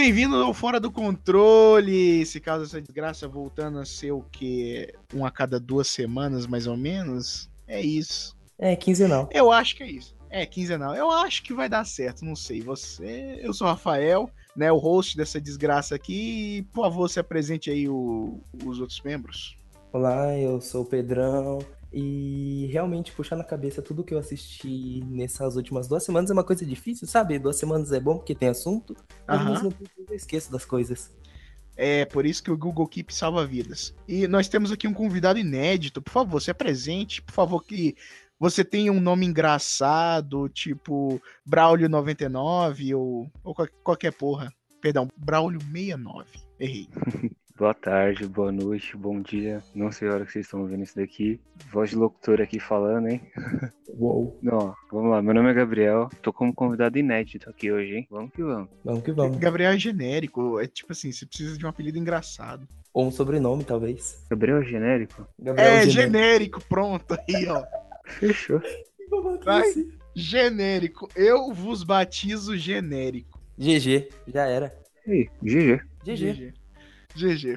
bem-vindo ao Fora do Controle. Se caso essa desgraça voltando a ser o que? Um a cada duas semanas, mais ou menos. É isso. É, quinzenal. Eu acho que é isso. É, quinzenal. Eu acho que vai dar certo, não sei. Você. Eu sou o Rafael, né? O host dessa desgraça aqui. Por favor, se apresente aí o... os outros membros. Olá, eu sou o Pedrão. E realmente puxar na cabeça tudo que eu assisti nessas últimas duas semanas é uma coisa difícil, sabe? Duas semanas é bom porque tem assunto, mas Aham. mesmo tempo eu esqueço das coisas. É por isso que o Google Keep salva vidas. E nós temos aqui um convidado inédito. Por favor, se apresente. Por favor, que você tenha um nome engraçado, tipo Braulio99 ou, ou qual- qualquer porra. Perdão, Braulio69. Errei. Boa tarde, boa noite, bom dia. Não sei a hora que vocês estão ouvindo isso daqui. Voz de locutor aqui falando, hein? Uou, Não, vamos lá. Meu nome é Gabriel. Tô como convidado inédito aqui hoje, hein? Vamos que vamos. vamos que vamos. Gabriel é genérico. É tipo assim, você precisa de um apelido engraçado. Ou um sobrenome, talvez. Gabriel é genérico? Gabriel é, Genérico. genérico. Pronto. Aí, ó. Fechou. Vai. Genérico. Eu vos batizo genérico. GG, já era. Aí, GG. GG. GG,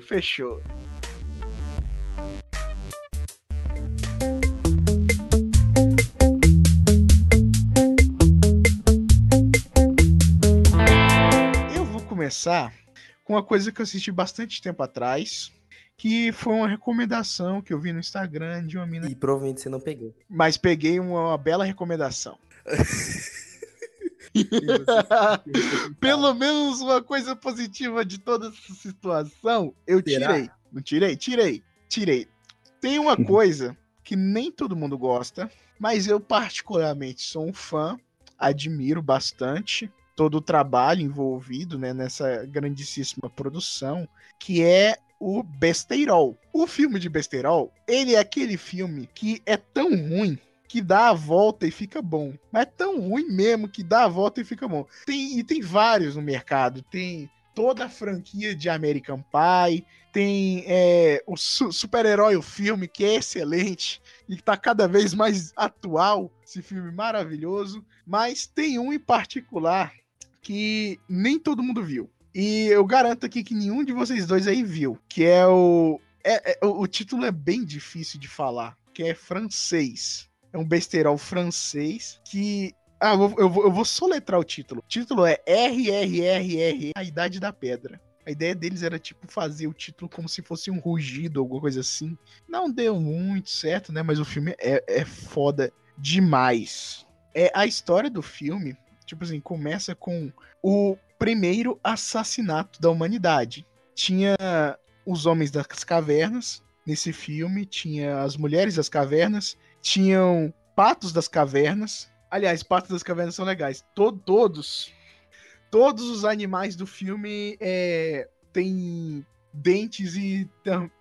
fechou. Eu vou começar com uma coisa que eu assisti bastante tempo atrás, que foi uma recomendação que eu vi no Instagram de uma mina, E provavelmente você não pegou. mas peguei uma, uma bela recomendação. Pelo menos uma coisa positiva de toda essa situação, eu Será? tirei. Não tirei? Tirei. Tirei. Tem uma coisa que nem todo mundo gosta, mas eu particularmente sou um fã, admiro bastante todo o trabalho envolvido né, nessa grandíssima produção, que é o Besteirol. O filme de Besteirol, ele é aquele filme que é tão ruim que dá a volta e fica bom. Mas é tão ruim mesmo que dá a volta e fica bom. Tem, e tem vários no mercado. Tem toda a franquia de American Pie. Tem é, o su- super-herói, o filme, que é excelente. E que tá cada vez mais atual. Esse filme maravilhoso. Mas tem um em particular que nem todo mundo viu. E eu garanto aqui que nenhum de vocês dois aí viu. Que é o. é- é- o o título é bem difícil de falar. Que é francês. É um besterol francês que. Ah, eu vou, eu vou soletrar o título. O título é RRRR, A Idade da Pedra. A ideia deles era, tipo, fazer o título como se fosse um rugido, alguma coisa assim. Não deu muito certo, né? Mas o filme é, é foda demais. É a história do filme, tipo assim, começa com o primeiro assassinato da humanidade. Tinha os homens das cavernas nesse filme, tinha as mulheres das cavernas, tinham patos das cavernas. Aliás, patos das cavernas são legais. To- todos, todos os animais do filme é, têm dentes e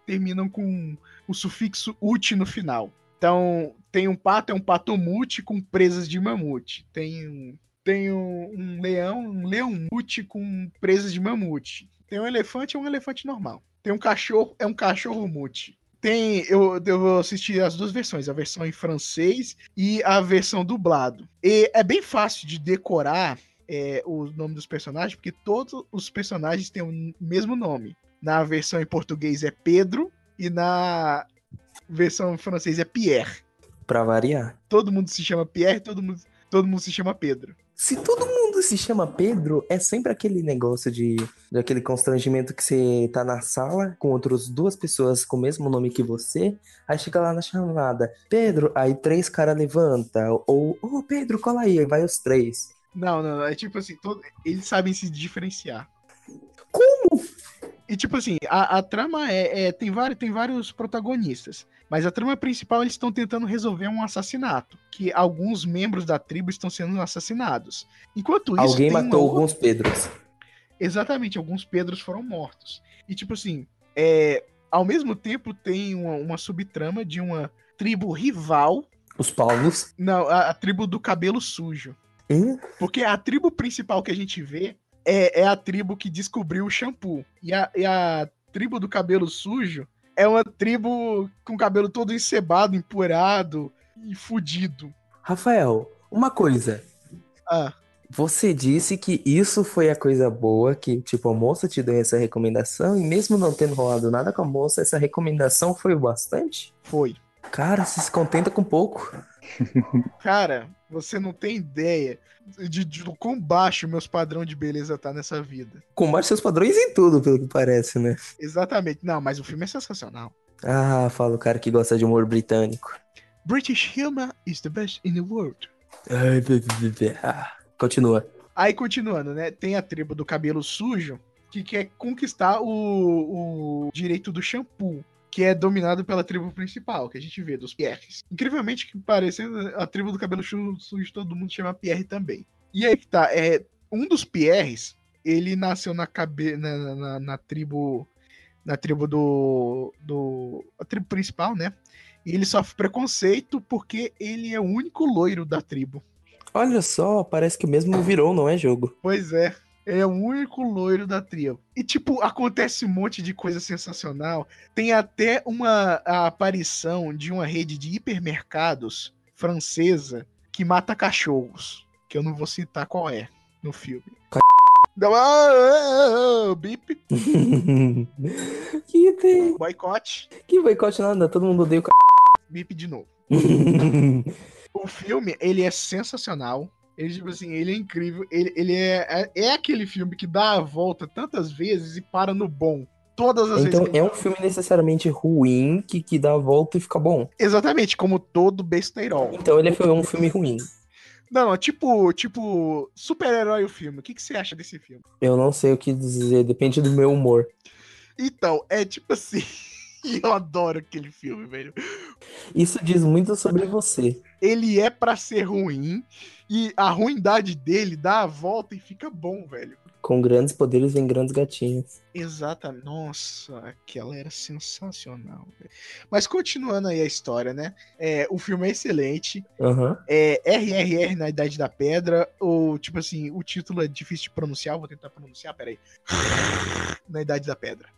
terminam com o sufixo ut no final. Então, tem um pato, é um pato mute com presas de mamute. Tem um, tem um, um leão, um leão mute com presas de mamute. Tem um elefante, é um elefante normal. Tem um cachorro, é um cachorro mute. Tem, eu, eu assisti as duas versões, a versão em francês e a versão dublado. E é bem fácil de decorar é, o nome dos personagens, porque todos os personagens têm o mesmo nome. Na versão em português é Pedro e na versão em francês é Pierre. Pra variar. Todo mundo se chama Pierre, todo mundo, todo mundo se chama Pedro. Se todo mundo se chama Pedro, é sempre aquele negócio de, de aquele constrangimento que você tá na sala com outras duas pessoas com o mesmo nome que você, aí chega lá na chamada, Pedro, aí três caras levanta, ou, ô Pedro, cola aí, aí vai os três. Não, não, não, é tipo assim, todo- eles sabem se diferenciar. Como? E tipo assim, a, a trama é, é- tem, vários, tem vários protagonistas, mas a trama principal eles estão tentando resolver um assassinato, que alguns membros da tribo estão sendo assassinados. Enquanto isso, Alguém um matou alguns Pedros. Exatamente, alguns Pedros foram mortos. E tipo assim, é, ao mesmo tempo tem uma, uma subtrama de uma tribo rival, Os Paulos. não, a, a tribo do cabelo sujo. Hum? Porque a tribo principal que a gente vê é, é a tribo que descobriu o shampoo. E a, e a tribo do cabelo sujo é uma tribo com o cabelo todo encebado, empurado e fudido. Rafael, uma coisa. Ah, Você disse que isso foi a coisa boa, que tipo, a moça te deu essa recomendação, e mesmo não tendo rolado nada com a moça, essa recomendação foi o bastante? Foi. Cara, você se contenta com pouco. Cara, você não tem ideia de, de, do quão baixo meus padrão de beleza tá nessa vida. Combate seus padrões em tudo, pelo que parece, né? Exatamente. Não, mas o filme é sensacional. Ah, fala o cara que gosta de humor britânico. British humor is the best in the world. Ah, Continua. Aí, continuando, né? Tem a tribo do cabelo sujo que quer conquistar o, o direito do shampoo, que é dominado pela tribo principal, que a gente vê, dos Pierres. Incrivelmente, que parecendo a tribo do cabelo sujo, todo mundo chama Pierre também. E aí que tá, é, um dos Pierres, ele nasceu na, cabe, na, na, na tribo na tribo do, do a tribo principal, né? E ele sofre preconceito porque ele é o único loiro da tribo. Olha só, parece que o mesmo virou, não é jogo? Pois é. É o único loiro da tribo. E, tipo, acontece um monte de coisa sensacional. Tem até uma aparição de uma rede de hipermercados francesa que mata cachorros. Que eu não vou citar qual é no filme. Dá uma... Ah, ah, bip. que tem? Boicote. Que boicote nada, todo mundo odeia o c... Bip de novo. o filme, ele é sensacional. Ele, tipo assim, ele é incrível. Ele, ele é, é, é aquele filme que dá a volta tantas vezes e para no bom. Todas as então, vezes. Então é um filme necessariamente ruim que, que dá a volta e fica bom. Exatamente, como todo besteirol. Então ele foi um filme ruim. Não, não, tipo, tipo, super-herói o filme. O que, que você acha desse filme? Eu não sei o que dizer, depende do meu humor. Então, é tipo assim. eu adoro aquele filme, velho. Isso diz muito sobre você. Ele é para ser ruim e a ruindade dele dá a volta e fica bom, velho. Com grandes poderes vem grandes gatinhos. Exatamente. Nossa, aquela era sensacional. Véio. Mas continuando aí a história, né? É, o filme é excelente. Uhum. É RRR na Idade da Pedra. Ou, tipo assim, o título é difícil de pronunciar. Vou tentar pronunciar, peraí. na Idade da Pedra.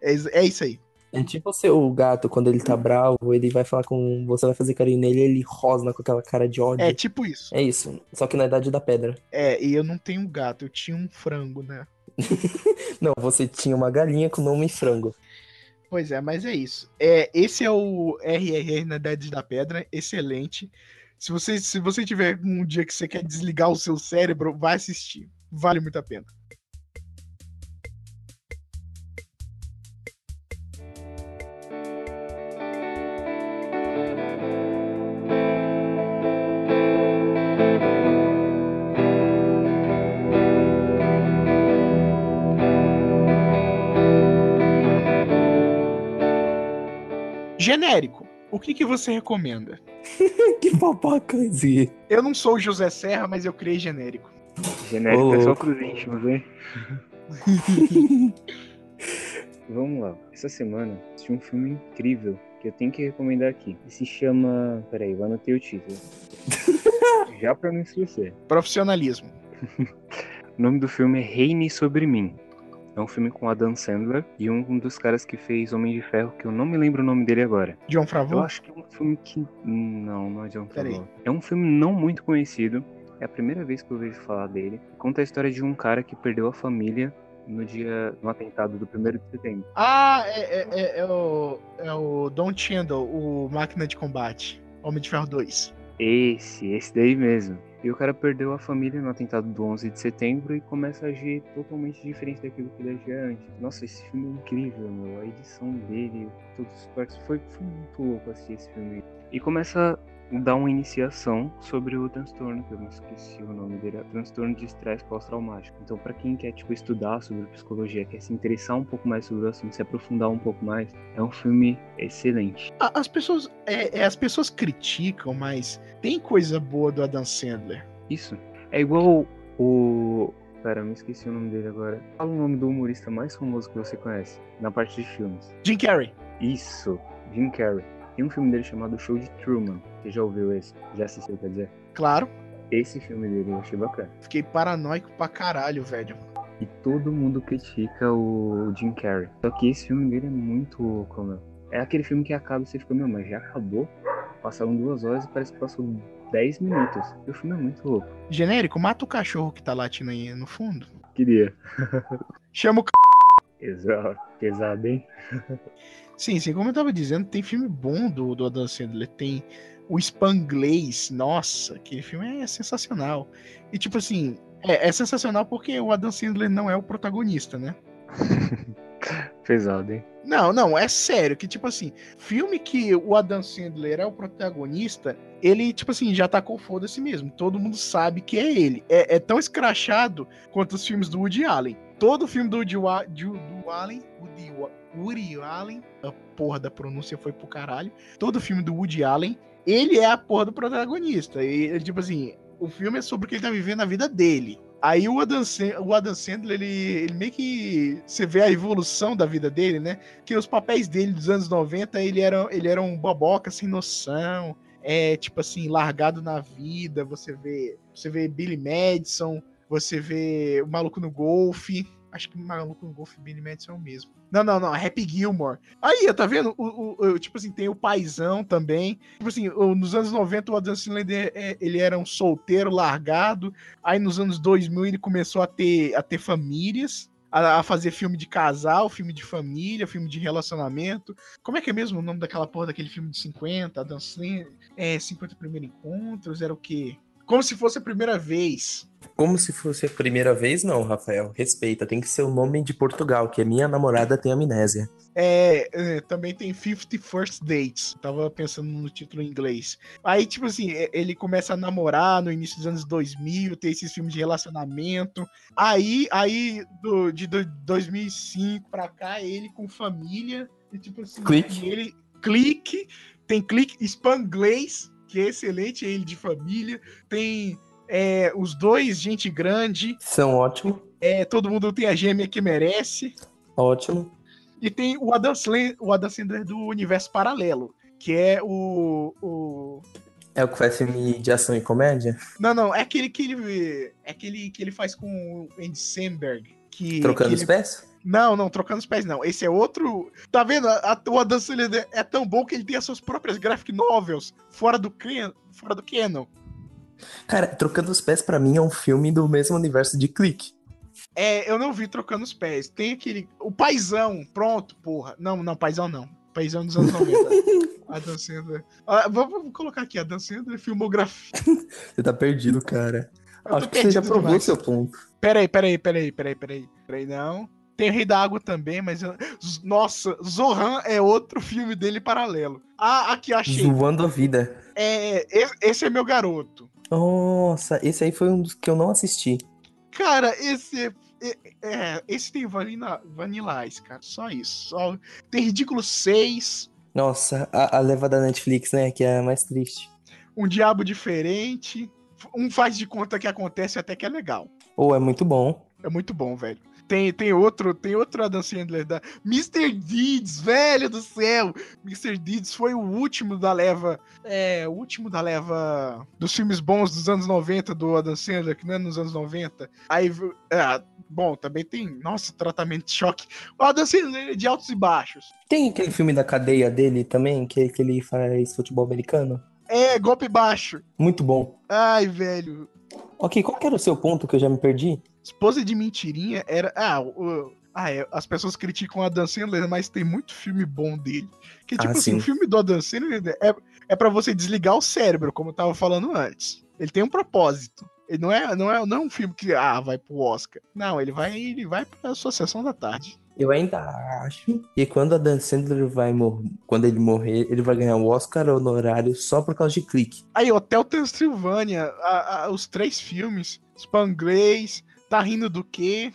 É, é isso aí. É tipo o seu gato, quando ele tá bravo, ele vai falar com. Você vai fazer carinho nele ele rosna com aquela cara de ódio. É tipo isso. É isso. Só que na idade da pedra. É, e eu não tenho gato, eu tinha um frango, né? não, você tinha uma galinha com nome frango. Pois é, mas é isso. É, esse é o RRR na Idade da Pedra, excelente. Se você, se você tiver um dia que você quer desligar o seu cérebro, vai assistir. Vale muito a pena. Genérico. O que, que você recomenda? que babacazinha. Eu não sou o José Serra, mas eu criei genérico. Genérico oh. é só pros íntimos, hein? Vamos lá. Essa semana assisti um filme incrível que eu tenho que recomendar aqui. E se chama. Peraí, eu anotei o título. Já pra não esquecer. Profissionalismo. o nome do filme é Reine sobre mim. É um filme com Adam Sandler e um dos caras que fez Homem de Ferro, que eu não me lembro o nome dele agora. John Favreau? Eu acho que é um filme que... Não, não é John Favreau. É um filme não muito conhecido. É a primeira vez que eu vejo falar dele. Conta a história de um cara que perdeu a família no dia no atentado do 1 de setembro. Ah, é, é, é, é, o, é o Don Chandler, o Máquina de Combate. Homem de Ferro 2. Esse, esse daí mesmo. E o cara perdeu a família no atentado do 11 de setembro e começa a agir totalmente diferente daquilo que ele agia antes. Nossa, esse filme é incrível, meu. A edição dele, todos os partes. Foi, foi muito louco assistir esse filme. E começa dar uma iniciação sobre o transtorno, que eu não esqueci o nome dele, é transtorno de estresse pós-traumático. Então, para quem quer tipo estudar sobre psicologia, quer se interessar um pouco mais sobre o assunto, se aprofundar um pouco mais, é um filme excelente. As pessoas, é, é, as pessoas criticam, mas tem coisa boa do Adam Sandler. Isso. É igual o Pera, me esqueci o nome dele agora. Fala o nome do humorista mais famoso que você conhece, na parte de filmes. Jim Carrey. Isso, Jim Carrey. Tem um filme dele chamado Show de Truman. Você já ouviu esse? Já assistiu, quer dizer? Claro. Esse filme dele eu achei bacana. Fiquei paranoico pra caralho, velho. E todo mundo critica o Jim Carrey. Só que esse filme dele é muito louco, meu. É aquele filme que acaba e você fica, meu, mas já acabou? passaram duas horas e parece que passou 10 minutos. E o filme é muito louco. Genérico, mata o cachorro que tá latindo aí no fundo. Queria. Chama o c... Exato. Pesado, hein? Sim, sim, como eu tava dizendo, tem filme bom do, do Adam Sandler. Tem o Spanglês, nossa, aquele filme é sensacional. E tipo assim, é, é sensacional porque o Adam Sandler não é o protagonista, né? Pesado, hein? Não, não, é sério, que tipo assim, filme que o Adam Sandler é o protagonista, ele, tipo assim, já tá com foda-se mesmo. Todo mundo sabe que é ele. É, é, tão escrachado quanto os filmes do Woody Allen. Todo filme do Woody, do, do Allen, Woody, Woody Allen, a porra da pronúncia foi pro caralho. Todo filme do Woody Allen, ele é a porra do protagonista. E, tipo assim, o filme é sobre o que ele tá vivendo na vida dele. Aí o Adam, o Adam Sandler, ele, ele meio que. Você vê a evolução da vida dele, né? Que os papéis dele dos anos 90, ele era, ele era um boboca sem noção. É, tipo assim, largado na vida. Você vê, você vê Billy Madison, você vê o maluco no golfe. Acho que o maluco no golfe Billy Madison é o mesmo. Não, não, não. Happy Gilmore. Aí, tá vendo? O, o, o, tipo assim, tem o paizão também. Tipo assim, nos anos 90 o Adam Sandler é, ele era um solteiro largado. Aí nos anos 2000 ele começou a ter, a ter famílias. A, a fazer filme de casal, filme de família, filme de relacionamento. Como é que é mesmo o nome daquela porra daquele filme de 50? Adam Sandler, é, 50 Primeiros Encontros? Era o quê? Como se fosse a primeira vez. Como se fosse a primeira vez, não, Rafael. Respeita, tem que ser o nome de Portugal, que a minha namorada tem amnésia. É, é também tem 50 First Dates. Tava pensando no título em inglês. Aí, tipo assim, é, ele começa a namorar no início dos anos 2000, tem esses filmes de relacionamento. Aí, aí do, de 2005 pra cá, ele com família. E, tipo assim, clique. ele clique, tem clique, Spanglês que é excelente, é ele de família. Tem é, os dois, gente grande. São ótimos. É, todo mundo tem a gêmea que merece. Ótimo. E tem o Adam, Sandler, o Adam Sandler do universo paralelo, que é o, o... É o que faz filme de ação e comédia? Não, não, é aquele que ele, é aquele que ele faz com o Andy Samberg. Que, Trocando que ele... pés? Não, não, trocando os pés não. Esse é outro. Tá vendo? A, o Adam Sandler é tão bom que ele tem as suas próprias graphic novels fora do, fora do canon. Cara, Trocando os Pés para mim é um filme do mesmo universo de Clique. É, eu não vi Trocando os Pés. Tem aquele. O Paizão, pronto, porra. Não, não, Paizão não. Paizão dos anos 90. Adam Sandler. Ah, vamos colocar aqui, Adam Sandler, filmografia. Você tá perdido, cara. Acho que você já provou demais. seu ponto. Peraí, peraí, peraí, peraí, peraí. Peraí, não. Tem Rei da Água também, mas. Nossa, Zohan é outro filme dele paralelo. Ah, aqui achei. Zoando a vida. É, esse é meu garoto. Nossa, esse aí foi um dos que eu não assisti. Cara, esse é, é, esse tem Vanilla, Vanilla Ice, cara. Só isso. Só... Tem Ridículo 6. Nossa, a, a leva da Netflix, né? Que é a mais triste. Um Diabo Diferente. Um faz de conta que acontece até que é legal. Ou oh, é muito bom. É muito bom, velho. Tem, tem outro, tem outro Adam Sandler da Mr. Deeds, velho do céu. Mr. Deeds foi o último da leva, é, o último da leva dos filmes bons dos anos 90 do Adam Sandler, que não é nos anos 90. Aí, é, bom, também tem, nossa, tratamento de choque. O Adam Sandler é de altos e baixos. Tem aquele filme da cadeia dele também, que, que ele faz futebol americano? É, golpe baixo. Muito bom. Ai, velho. Ok, qual que era o seu ponto que eu já me perdi? Esposa de Mentirinha era. Ah, o, ah é, as pessoas criticam a Dan Sandler, mas tem muito filme bom dele. Que, tipo ah, assim, sim. o filme do Adam Sandler é, é para você desligar o cérebro, como eu tava falando antes. Ele tem um propósito. Ele não é, não é, não é um filme que ah, vai pro Oscar. Não, ele vai, ele vai pra sua sessão da tarde. Eu ainda acho que quando a Dan Sandler vai morrer, quando ele morrer, ele vai ganhar o Oscar honorário só por causa de clique. Aí, Hotel Transilvânia, a, a, os três filmes, Spanglês, Tá rindo do quê?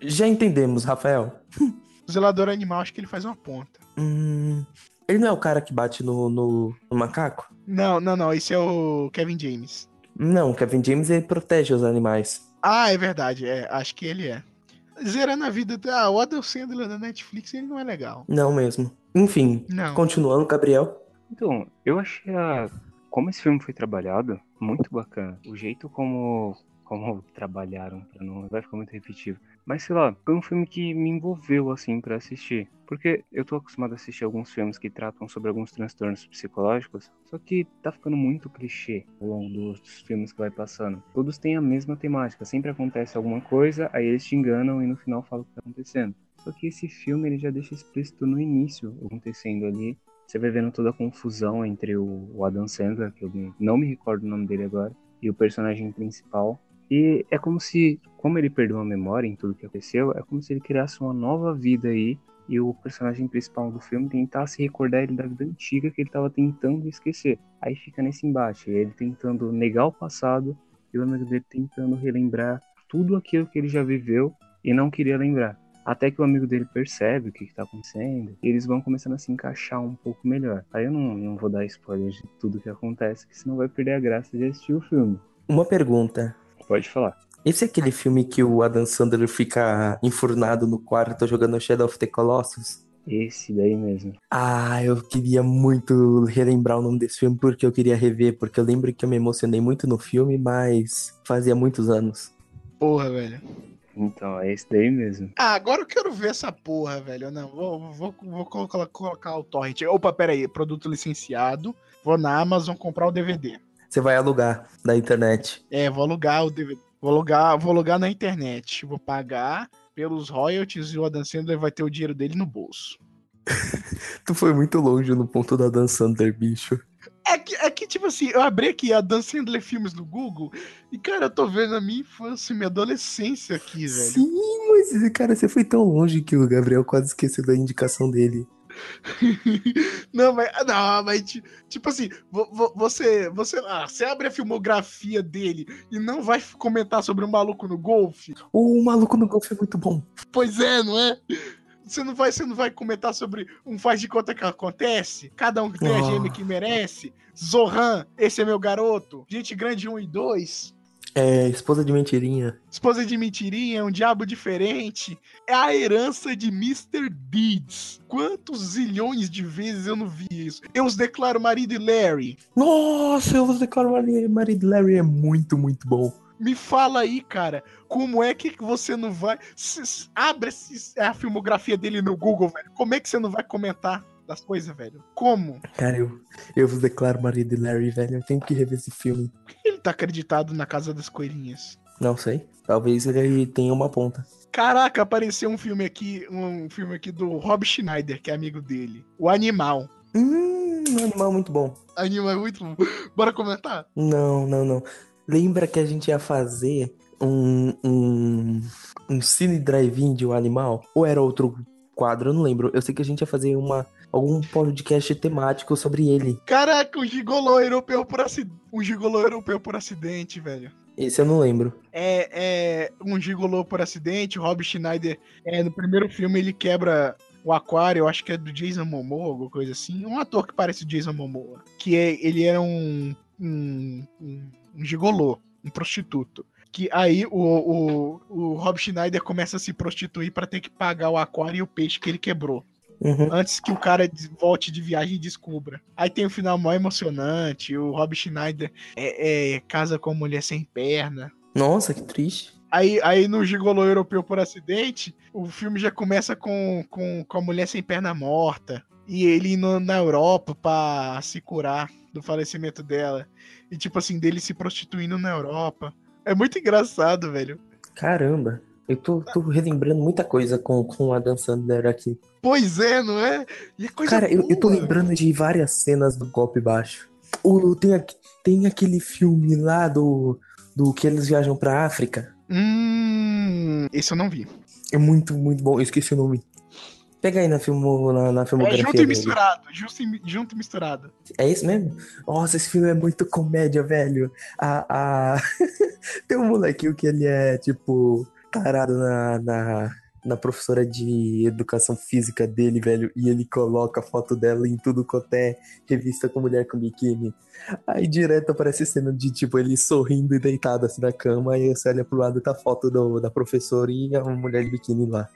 Já entendemos, Rafael. O zelador animal, acho que ele faz uma ponta. Hum, ele não é o cara que bate no, no, no, macaco? Não, não, não. Esse é o Kevin James. Não, o Kevin James ele protege os animais. Ah, é verdade. É, acho que ele é. Zerando a vida. Ah, o Adam Sandler na Netflix ele não é legal. Não mesmo. Enfim, não. continuando, Gabriel. Então, eu achei a... como esse filme foi trabalhado muito bacana. O jeito como como trabalharam, para não vai ficar muito repetitivo. Mas sei lá, foi um filme que me envolveu assim para assistir. Porque eu tô acostumado a assistir alguns filmes que tratam sobre alguns transtornos psicológicos, só que tá ficando muito clichê ao longo dos filmes que vai passando. Todos têm a mesma temática, sempre acontece alguma coisa, aí eles te enganam e no final falam o que tá acontecendo. Só que esse filme ele já deixa explícito no início acontecendo ali. Você vai vendo toda a confusão entre o Adam Sandler, que eu não me recordo o nome dele agora, e o personagem principal. E é como se, como ele perdeu a memória em tudo que aconteceu, é como se ele criasse uma nova vida aí e o personagem principal do filme tentasse recordar ele da vida antiga que ele estava tentando esquecer. Aí fica nesse embate, ele tentando negar o passado e o amigo dele tentando relembrar tudo aquilo que ele já viveu e não queria lembrar. Até que o amigo dele percebe o que está acontecendo e eles vão começando a se encaixar um pouco melhor. Aí eu não, não vou dar spoiler de tudo que acontece, que senão vai perder a graça de assistir o filme. Uma pergunta. Pode falar. Esse é aquele filme que o Adam Sandler fica enfurnado no quarto jogando Shadow of the Colossus? Esse daí mesmo. Ah, eu queria muito relembrar o nome desse filme porque eu queria rever, porque eu lembro que eu me emocionei muito no filme, mas fazia muitos anos. Porra, velho. Então, é esse daí mesmo. Ah, agora eu quero ver essa porra, velho. Não, vou, vou, vou colocar, colocar o torrent. Opa, pera aí, produto licenciado. Vou na Amazon comprar o DVD. Você vai alugar da internet. É, vou alugar o DVD. Vou alugar, vou alugar na internet. Vou pagar pelos royalties e o Adam Sandler vai ter o dinheiro dele no bolso. tu foi muito longe no ponto da Dan Sandler, bicho. É que, é que, tipo assim, eu abri aqui a Dan Sandler Filmes no Google e, cara, eu tô vendo a minha infância, minha adolescência aqui, velho. Sim, mas, cara, você foi tão longe que o Gabriel quase esqueceu da indicação dele. não, mas, não, mas tipo assim, você, você, ah, você abre a filmografia dele e não vai comentar sobre o maluco no golfe? O maluco no golfe é muito bom. Pois é, não é? Você não vai, você não vai comentar sobre um faz de conta que acontece? Cada um que tem oh. a gêmea que merece? Zohan, esse é meu garoto. Gente grande 1 e 2. É, esposa de mentirinha. Esposa de mentirinha, um diabo diferente. É a herança de Mr. Deeds. Quantos zilhões de vezes eu não vi isso? Eu os declaro marido e Larry. Nossa, eu os declaro marido e Larry é muito, muito bom. Me fala aí, cara, como é que você não vai. abre a filmografia dele no Google, velho. Como é que você não vai comentar? Das coisas, velho. Como? Cara, eu, eu vos declaro marido de Larry, velho. Eu tenho que rever esse filme. Por que ele tá acreditado na Casa das Coelhinhas? Não sei. Talvez ele tenha uma ponta. Caraca, apareceu um filme aqui, um filme aqui do Rob Schneider, que é amigo dele. O Animal. Hum, um animal muito bom. Animal é muito bom. Bora comentar? Não, não, não. Lembra que a gente ia fazer um, um, um cine drive-in de um animal? Ou era outro quadro? Eu não lembro. Eu sei que a gente ia fazer uma algum podcast temático sobre ele. Caraca, um gigolô europeu por acidente. Um gigolô europeu por acidente, velho. Esse eu não lembro. É, é um gigolô por acidente. O Rob Schneider, é, no primeiro filme, ele quebra o aquário, eu acho que é do Jason Momoa, alguma coisa assim. Um ator que parece o Jason Momoa. Que é, ele era um, um, um, um gigolô, um prostituto que aí o, o, o Rob Schneider começa a se prostituir para ter que pagar o aquário e o peixe que ele quebrou. Uhum. Antes que o cara volte de viagem e descubra. Aí tem o um final mó emocionante. O Rob Schneider é, é, casa com uma mulher sem perna. Nossa, que triste. Aí, aí no Gigolo Europeu por acidente, o filme já começa com, com, com a mulher sem perna morta. E ele indo na Europa pra se curar do falecimento dela. E tipo assim, dele se prostituindo na Europa. É muito engraçado, velho. Caramba. Eu tô, tô relembrando muita coisa com, com a Dan Sandler aqui. Pois é, não é? é Cara, eu, eu tô lembrando de várias cenas do golpe baixo. O, tem, tem aquele filme lá do, do que eles viajam pra África. Hum, esse eu não vi. É muito, muito bom. Eu esqueci o nome. Pega aí na, filmo, na, na filmografia. É junto e misturado. Junto, junto e misturado. É isso mesmo? Nossa, esse filme é muito comédia, velho. A, a... tem um molequinho que ele é, tipo, tarado na, na, na professora de educação física dele, velho, e ele coloca a foto dela em tudo quanto é revista com mulher com biquíni. Aí direto aparece cena de, tipo, ele sorrindo e deitado assim na cama, e você olha pro lado tá a foto do, da professora e a mulher de biquíni lá.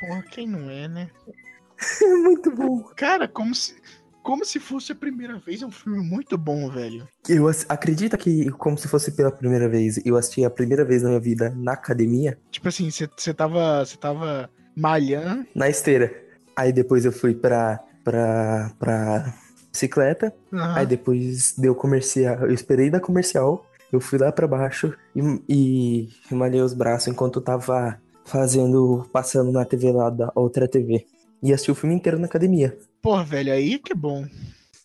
Porra, quem não é, né? É muito bom. Cara, como se Como se fosse a primeira vez, é um filme muito bom, velho. Eu acredita que, como se fosse pela primeira vez, eu assisti a primeira vez na minha vida na academia, Tipo assim, você tava, você tava malhando. na esteira. Aí depois eu fui pra, pra, pra bicicleta. aham. Aí depois deu comercial. Eu esperei da comercial. Eu fui lá pra baixo e, e malhei os braços enquanto eu tava fazendo. passando na TV lá da outra TV. E assisti o filme inteiro na academia. Porra, velho, aí que é bom.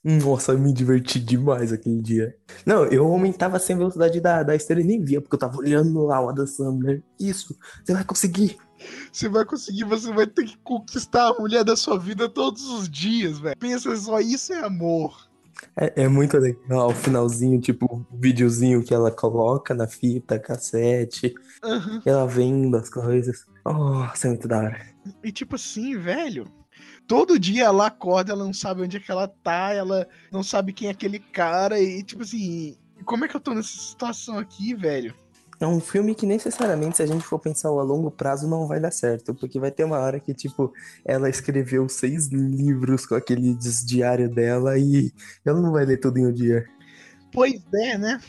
Nossa, eu me diverti demais aquele dia. Não, eu aumentava a velocidade da, da esteira e nem via, porque eu tava olhando lá o Adam Sandler. Isso, você vai conseguir. Você vai conseguir, você vai ter que conquistar a mulher da sua vida todos os dias, velho. Pensa só, isso é amor. É, é muito legal o finalzinho, tipo, o videozinho que ela coloca na fita, cassete, Aham. ela vendo as coisas. Nossa, é muito da hora. E tipo assim, velho. Todo dia ela acorda, ela não sabe onde é que ela tá, ela não sabe quem é aquele cara. E tipo assim, como é que eu tô nessa situação aqui, velho? É um filme que necessariamente, se a gente for pensar a longo prazo, não vai dar certo. Porque vai ter uma hora que, tipo, ela escreveu seis livros com aquele diário dela e ela não vai ler tudo em um dia. Pois é, né?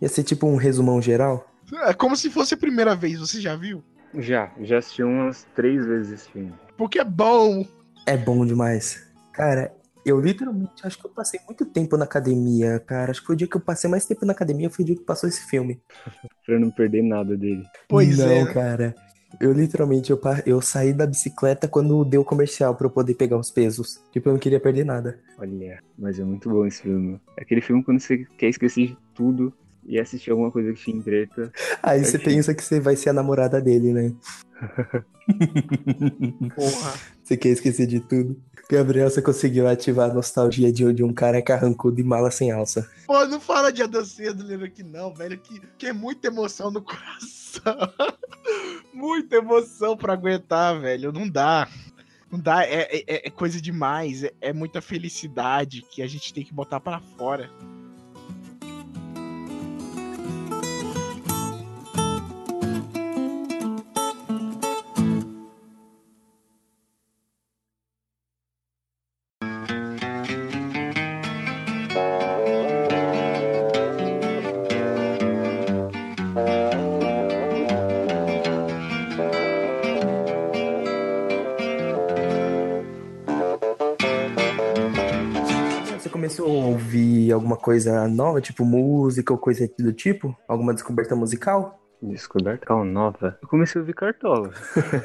Ia ser tipo um resumão geral. É como se fosse a primeira vez, você já viu? Já, já assisti umas três vezes esse filme. Porque é bom. É bom demais. Cara, eu literalmente acho que eu passei muito tempo na academia, cara. Acho que foi o dia que eu passei mais tempo na academia, foi o dia que passou esse filme. Pra não perder nada dele. Pois não, é. cara. Eu literalmente, eu, eu saí da bicicleta quando deu comercial pra eu poder pegar os pesos. Tipo, eu não queria perder nada. Olha, mas é muito bom esse filme. É aquele filme quando você quer esquecer de tudo e assistir alguma coisa que te entreta. Aí você sim. pensa que você vai ser a namorada dele, né? Porra. Você quer esquecer de tudo. Gabriel, você conseguiu ativar a nostalgia de, de um cara carrancudo e mala sem alça. Pô, não fala de Adam Sandler aqui não, velho, que, que é muita emoção no coração. muita emoção pra aguentar, velho, não dá. Não dá, é, é- é coisa demais, é, é muita felicidade que a gente tem que botar pra fora. Coisa nova, tipo música ou coisa do tipo? Alguma descoberta musical? Descoberta nova. Eu comecei a ouvir Cartola.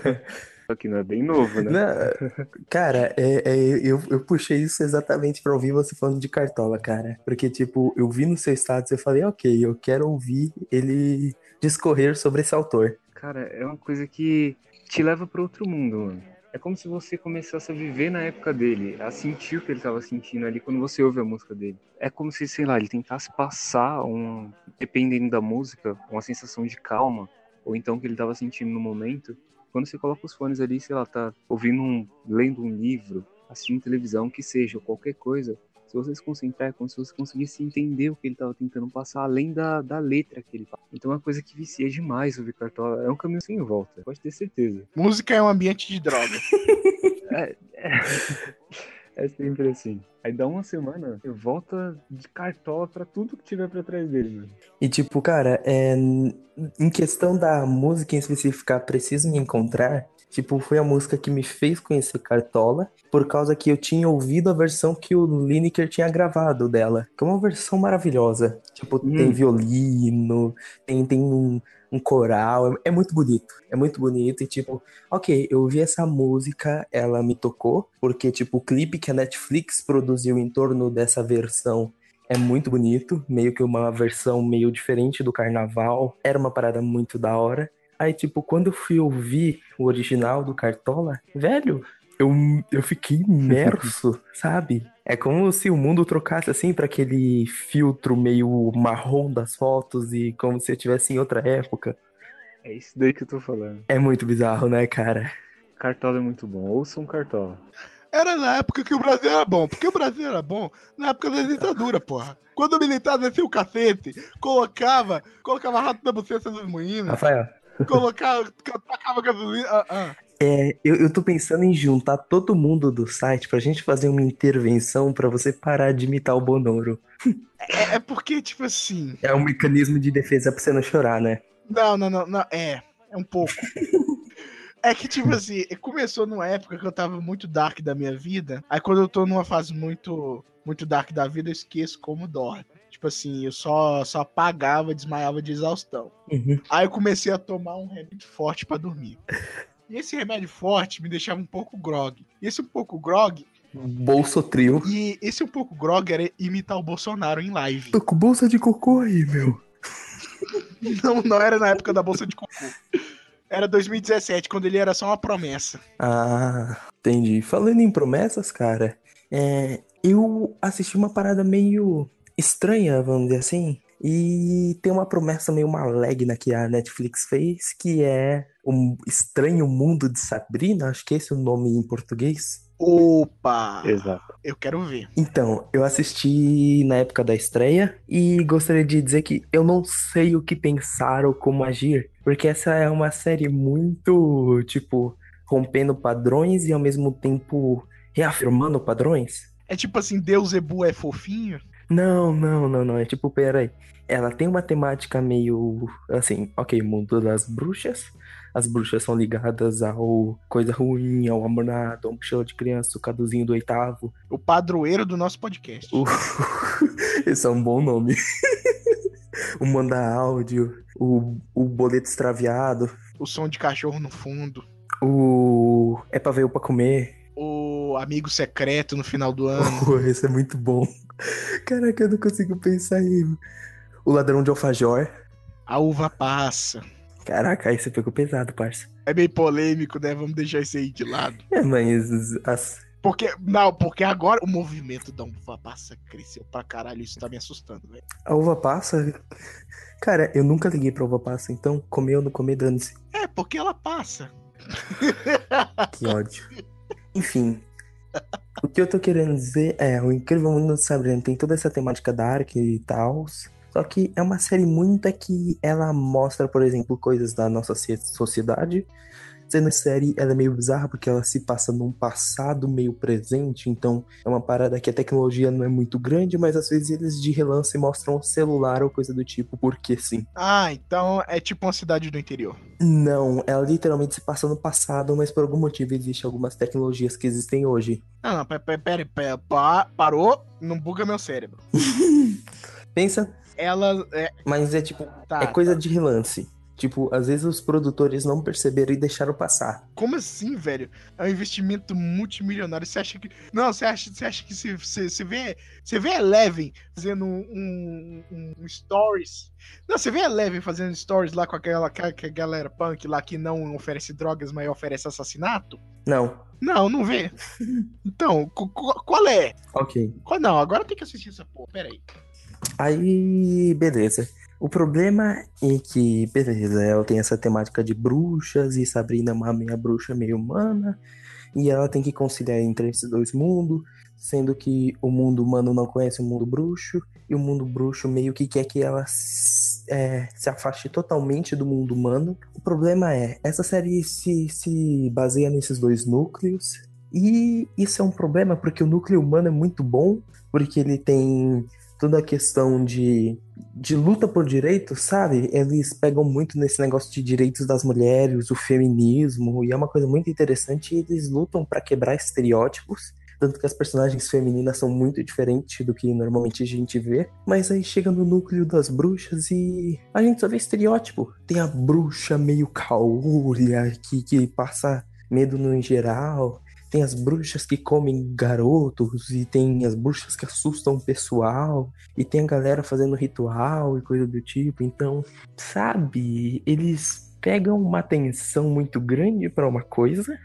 Só que não é bem novo, né? Não, cara, é, é, eu, eu puxei isso exatamente pra ouvir você falando de Cartola, cara. Porque, tipo, eu vi no seu status e falei, ok, eu quero ouvir ele discorrer sobre esse autor. Cara, é uma coisa que te leva pra outro mundo, mano. É como se você começasse a viver na época dele, a sentir o que ele tava sentindo ali quando você ouve a música dele. É como se, sei lá, ele tentasse passar um, dependendo da música, uma sensação de calma, ou então que ele tava sentindo no momento. Quando você coloca os fones ali, sei lá, tá ouvindo um, lendo um livro, assistindo televisão, que seja, qualquer coisa, se você se concentrar, é como se você conseguisse entender o que ele estava tentando passar, além da, da letra que ele fala. Então é uma coisa que vicia demais ouvir Cartola. É um caminho sem volta, pode ter certeza. Música é um ambiente de droga. É, é, é sempre assim. Aí dá uma semana, volta de Cartola pra tudo que tiver pra trás dele, mano. E, tipo, cara, é, em questão da música em específica, Preciso Me Encontrar, tipo, foi a música que me fez conhecer Cartola, por causa que eu tinha ouvido a versão que o Lineker tinha gravado dela, que é uma versão maravilhosa. Tipo, tem Hum. violino, tem, tem um, um coral, é, é muito bonito, é muito bonito e, tipo, ok, eu ouvi essa música, ela me tocou, porque, tipo, o clipe que a Netflix produziu em torno dessa versão é muito bonito, meio que uma versão meio diferente do carnaval. Era uma parada muito da hora. Aí, tipo, quando eu fui ouvir o original do Cartola, velho, eu, eu fiquei imerso, sabe? É como se o mundo trocasse assim pra aquele filtro meio marrom das fotos e como se eu estivesse em outra época. É isso daí que eu tô falando. É muito bizarro, né, cara? Cartola é muito bom. Ouçam Cartola. Era na época que o Brasil era bom. Porque o Brasil era bom na época da ditadura, porra. Quando o militar descia o cacete, colocava, colocava rato na buceta dos moinhos, Rafael, colocava, tacava gasolina. Ah, ah. É, eu, eu tô pensando em juntar todo mundo do site pra gente fazer uma intervenção pra você parar de imitar o Bonoro. É, é porque, tipo assim. É um mecanismo de defesa pra você não chorar, né? Não, não, não, não. É, é um pouco. É que, tipo assim, começou numa época que eu tava muito dark da minha vida. Aí quando eu tô numa fase muito, muito dark da vida, eu esqueço como dorme. Tipo assim, eu só, só apagava, desmaiava de exaustão. Uhum. Aí eu comecei a tomar um remédio forte pra dormir. E esse remédio forte me deixava um pouco grog. E esse um pouco grog. Bolso trio. E esse um pouco grog era imitar o Bolsonaro em live. Tô com bolsa de cocô aí, meu. Não, não era na época da bolsa de cocô. Era 2017, quando ele era só uma promessa. Ah, entendi. Falando em promessas, cara, é, eu assisti uma parada meio estranha, vamos dizer assim. E tem uma promessa meio maligna que a Netflix fez, que é o Estranho Mundo de Sabrina, acho que esse é o nome em português. Opa! Exato. Eu quero ver. Então, eu assisti na época da estreia e gostaria de dizer que eu não sei o que pensar ou como agir, porque essa é uma série muito, tipo, rompendo padrões e ao mesmo tempo reafirmando padrões. É tipo assim, Deus Ebu é fofinho? Não, não, não, não. É tipo, peraí. Ela tem uma temática meio assim, ok, mundo das bruxas. As bruxas são ligadas ao coisa ruim, ao amornado, ao mochila de criança, o caduzinho do oitavo. O padroeiro do nosso podcast. O... Esse é um bom nome. o manda áudio, o, o boleto extraviado, O som de cachorro no fundo. o é pra ver ou pra comer. O amigo secreto no final do ano. Oh, esse é muito bom. Caraca, eu não consigo pensar em. O ladrão de alfajor. A uva passa. Caraca, aí você pegou pesado, parça. É bem polêmico, né? Vamos deixar isso aí de lado. É, mas as, Porque, não, porque agora o movimento da uva passa cresceu pra caralho. Isso tá me assustando, velho. a uva passa. Cara, eu nunca liguei pra uva passa, então comer ou não comer, dane-se. É, porque ela passa. Que ódio. Enfim. O que eu tô querendo dizer é, o Incrível Mundo de Sabrina tem toda essa temática dark e tal. Só que é uma série muito que ela mostra, por exemplo, coisas da nossa sociedade. Sendo série, ela é meio bizarra porque ela se passa num passado meio presente, então é uma parada que a tecnologia não é muito grande, mas às vezes eles de relance mostram um celular ou coisa do tipo, porque sim. Ah, então é tipo uma cidade do interior. Não, ela literalmente se passa no passado, mas por algum motivo existem algumas tecnologias que existem hoje. Não, não, pera, pera, pera, pa- parou, não buga meu cérebro. Pensa, Ela é. mas é tipo, Tá, é coisa de relance. Tipo, às vezes os produtores não perceberam e deixaram passar. Como assim, velho? É um investimento multimilionário. Você acha que. Não, você acha, você acha que se você, vê. Você vê a Eleven fazendo um, um, um stories. Não, você vê a Eleven fazendo stories lá com aquela, com a galera punk lá que não oferece drogas, mas oferece assassinato? Não, Não, não vê. Então, qu- qu- qual é? ok. Qual não? Agora tem que assistir essa porra. Pera aí. Aí, beleza. O problema é que, beleza, ela tem essa temática de bruxas e Sabrina é uma meia bruxa, meio humana, e ela tem que conciliar entre esses dois mundos, sendo que o mundo humano não conhece o mundo bruxo, e o mundo bruxo meio que quer que ela é, se afaste totalmente do mundo humano. O problema é, essa série se, se baseia nesses dois núcleos, e isso é um problema porque o núcleo humano é muito bom, porque ele tem toda a questão de, de luta por direitos, sabe? Eles pegam muito nesse negócio de direitos das mulheres, o feminismo, e é uma coisa muito interessante. Eles lutam para quebrar estereótipos. Tanto que as personagens femininas são muito diferentes do que normalmente a gente vê. Mas aí chega no núcleo das bruxas e a gente só vê estereótipo. Tem a bruxa meio caolha, que, que passa medo no geral. Tem as bruxas que comem garotos, e tem as bruxas que assustam o pessoal, e tem a galera fazendo ritual e coisa do tipo. Então, sabe, eles pegam uma atenção muito grande para uma coisa,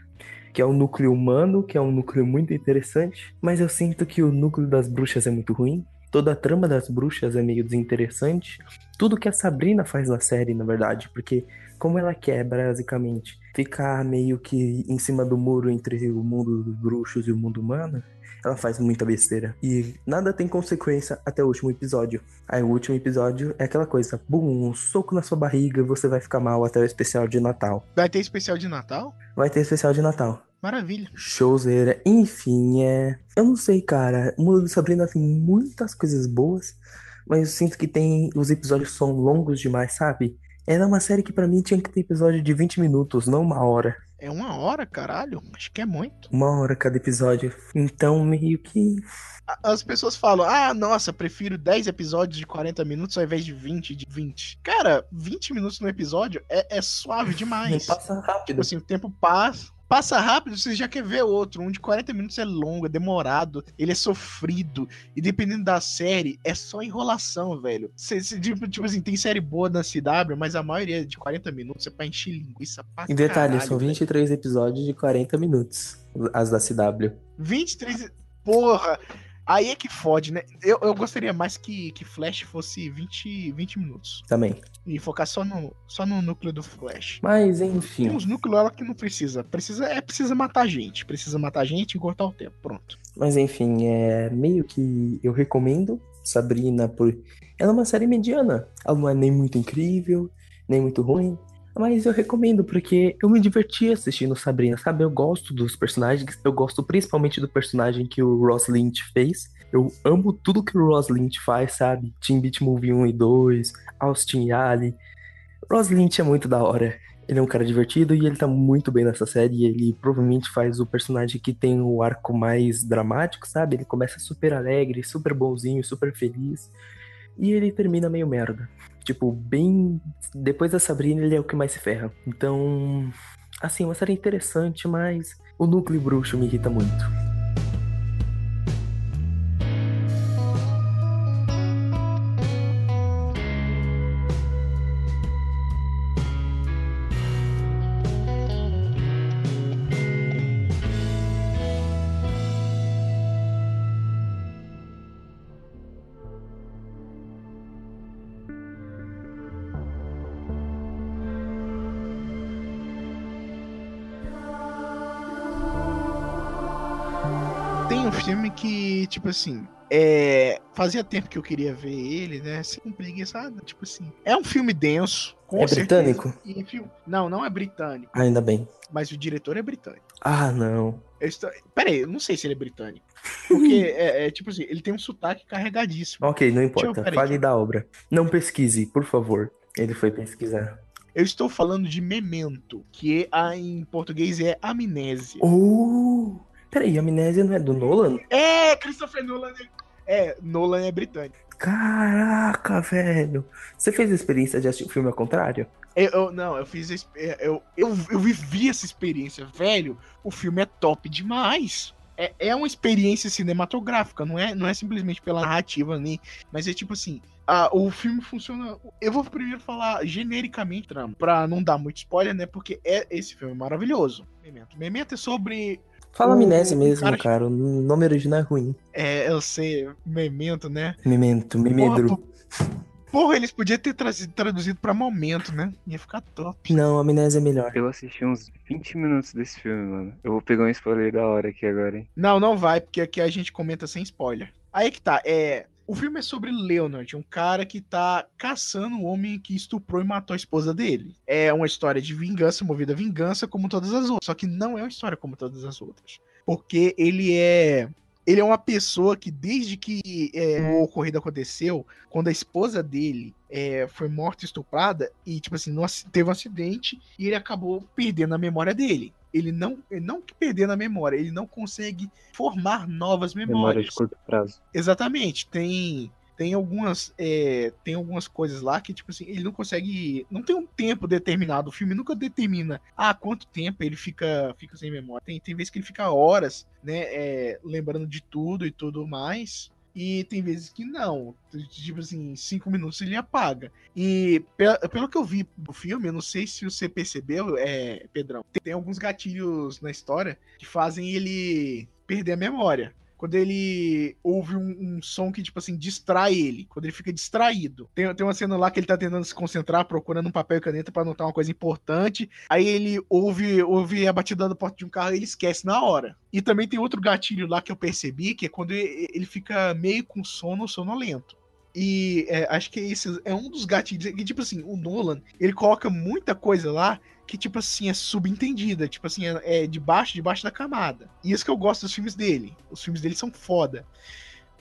que é o núcleo humano, que é um núcleo muito interessante, mas eu sinto que o núcleo das bruxas é muito ruim. Toda a trama das bruxas é meio desinteressante. Tudo que a Sabrina faz na série, na verdade, porque como ela quer, basicamente, ficar meio que em cima do muro entre o mundo dos bruxos e o mundo humano, ela faz muita besteira. E nada tem consequência até o último episódio. Aí o último episódio é aquela coisa, bum, um soco na sua barriga e você vai ficar mal até o especial de Natal. Vai ter especial de Natal? Vai ter especial de Natal. Maravilha. Showzeira. Enfim, é. Eu não sei, cara. O Mundo de Sabrina tem muitas coisas boas, mas eu sinto que tem. Os episódios são longos demais, sabe? Era uma série que pra mim tinha que ter episódio de 20 minutos, não uma hora. É uma hora, caralho? Acho que é muito. Uma hora cada episódio. Então, meio que. As pessoas falam, ah, nossa, prefiro 10 episódios de 40 minutos ao invés de 20 de 20. Cara, 20 minutos no episódio é, é suave demais. Passa rápido. Tipo assim, o tempo passa. Passa rápido, você já quer ver outro. Um de 40 minutos é longo, é demorado, ele é sofrido. E dependendo da série, é só enrolação, velho. Cê, cê, tipo, tipo assim, tem série boa na CW, mas a maioria é de 40 minutos é pra encher linguiça pra Em detalhe, caralho, são velho. 23 episódios de 40 minutos. As da CW. 23. Porra! Aí é que fode, né? Eu, eu gostaria mais que, que Flash fosse 20, 20 minutos. Também. E focar só no, só no núcleo do Flash. Mas, Tem enfim. uns núcleos lá que não precisa. Precisa é precisa matar gente. Precisa matar gente e cortar o tempo. Pronto. Mas, enfim, é meio que eu recomendo Sabrina por. Ela é uma série mediana. Ela não é nem muito incrível, nem muito ruim. Mas eu recomendo porque eu me diverti assistindo Sabrina, sabe? Eu gosto dos personagens, eu gosto principalmente do personagem que o Ross Lynch fez. Eu amo tudo que o Ross Lynch faz, sabe? Teen Beat Movie 1 e 2, Austin e Ali. Ross Lynch é muito da hora. Ele é um cara divertido e ele tá muito bem nessa série. Ele provavelmente faz o personagem que tem o arco mais dramático, sabe? Ele começa super alegre, super bonzinho, super feliz. E ele termina meio merda. Tipo, bem. Depois da Sabrina, ele é o que mais se ferra. Então. Assim, uma série interessante, mas o núcleo bruxo me irrita muito. Tipo assim, é. Fazia tempo que eu queria ver ele, né? Assim, com preguiça, ah, tipo assim. É um filme denso. Com É certeza. britânico? Filme- Não, não é britânico. Ainda bem. Mas o diretor é britânico. Ah, não. Eu estou... Pera aí, eu não sei se ele é britânico. Porque, é, é, tipo assim, ele tem um sotaque carregadíssimo. Ok, não eu- importa. peraí, Fale da obra. Não pesquise, por favor. Ele foi pesquisar. Eu estou falando de Memento, que a, em português é Amnésia. Oh! Peraí, Amnésia não é do Nolan? É, Christopher Nolan é... é, Nolan é britânico. Caraca, velho. Você fez a experiência de assistir o filme ao contrário? Eu, eu- não, eu fiz. a exp- Eu, eu, eu vivi essa experiência, velho. O filme é top demais. É, é uma experiência cinematográfica, não é, não é simplesmente pela narrativa, nem. Mas é tipo assim. ah, o filme funciona. Eu vou primeiro falar genericamente, trama, pra não dar muito spoiler, né? Porque é esse filme é maravilhoso. Memento. Memento é sobre. Fala O- Amnésia mesmo, cara cara. O nome original é ruim. É, eu sei, Memento, né? Memento, memedro. Porra, Porra, eles podiam ter trazido, traduzido pra momento, né? Ia ficar top. Não, Amnésia é melhor. Eu assisti uns 20 minutos desse filme, mano. Eu vou pegar um spoiler da hora aqui agora, hein? Não, não vai, porque aqui a gente comenta sem spoiler. Aí que tá, é. O filme é sobre Leonard, um cara que tá caçando o homem que estuprou e matou a esposa dele. É uma história de vingança, movida a vingança, como todas as outras. Só que não é uma história como todas as outras. Porque ele é. Ele é uma pessoa que, desde que é, o ocorrido aconteceu, quando a esposa dele é, foi morta e estuprada, e, tipo assim, teve um acidente e ele acabou perdendo a memória dele. Ele não, ele não que perdendo a memória, ele não consegue formar novas Memória memórias. de curto prazo. Exatamente. Tem tem algumas é, tem algumas coisas lá que tipo assim ele não consegue não tem um tempo determinado. O filme nunca determina ah quanto tempo ele fica fica sem memória. Tem tem vezes que ele fica horas né é, lembrando de tudo e tudo mais. E tem vezes que não. Tipo assim, cinco minutos ele apaga. E pe- pelo que eu vi do filme, eu não sei se você percebeu, é, Pedrão, tem alguns gatilhos na história que fazem ele perder a memória. Quando ele ouve um, um, som que, tipo assim, distrai ele, quando ele fica distraído. Tem, tem uma cena lá que ele tá tentando se concentrar, procurando um papel e caneta para anotar uma coisa importante. Aí ele ouve, ouve a batida da porta de um carro e ele esquece na hora. E também tem outro gatilho lá que eu percebi, que é quando ele, ele fica meio com sono, sonolento. E é, acho que esse é um dos gatilhos. Que, tipo assim, o Nolan, ele coloca muita coisa lá que, tipo assim, é subentendida. Tipo assim, é, é debaixo, debaixo da camada. E isso que eu gosto dos filmes dele. Os filmes dele são foda.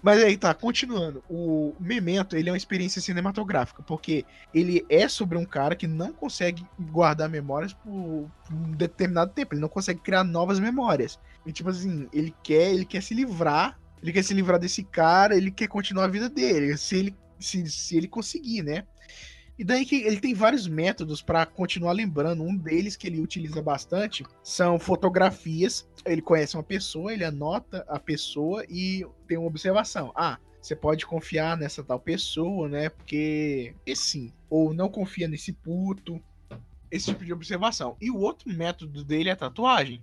Mas aí tá, continuando. O Memento, ele é uma experiência cinematográfica, porque ele é sobre um cara que não consegue guardar memórias por, um determinado tempo, ele não consegue criar novas memórias. E tipo assim, ele quer, ele quer se livrar ele quer se livrar desse cara, ele quer continuar a vida dele, se ele, se, se ele conseguir, né? E daí que ele tem vários métodos para continuar lembrando. Um deles que ele utiliza bastante são fotografias. Ele conhece uma pessoa, ele anota a pessoa e tem uma observação. Ah, você pode confiar nessa tal pessoa, né? Porque sim. Ou não confia nesse puto. Esse tipo de observação. E o outro método dele é a tatuagem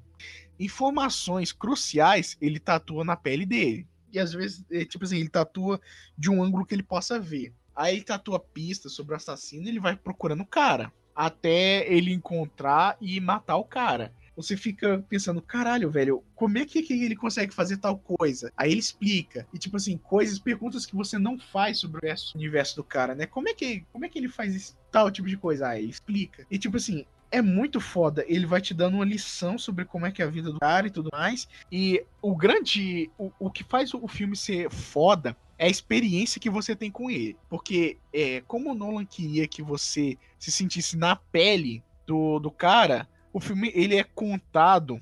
informações cruciais ele tatua na pele dele. E às vezes, é, tipo assim, ele tatua de um ângulo que ele possa ver. Aí ele tatua pistas sobre o assassino ele vai procurando o cara. Até ele encontrar e matar o cara. Você fica pensando, caralho, velho, como é que ele consegue fazer tal coisa? Aí ele explica. E, tipo assim, coisas, perguntas que você não faz sobre o universo do cara, né? Como é que, como é que ele faz esse, tal tipo de coisa? Aí ele explica. E, tipo assim, é muito foda. Ele vai te dando uma lição sobre como é que é a vida do cara e tudo mais. E o grande. O, o que faz o filme ser foda é a experiência que você tem com ele. Porque, é, como o Nolan queria que você se sentisse na pele do, do cara, o filme ele é contado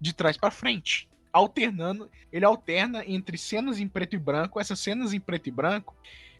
de trás para frente. Alternando, ele alterna entre cenas em preto e branco. Essas cenas em preto e branco,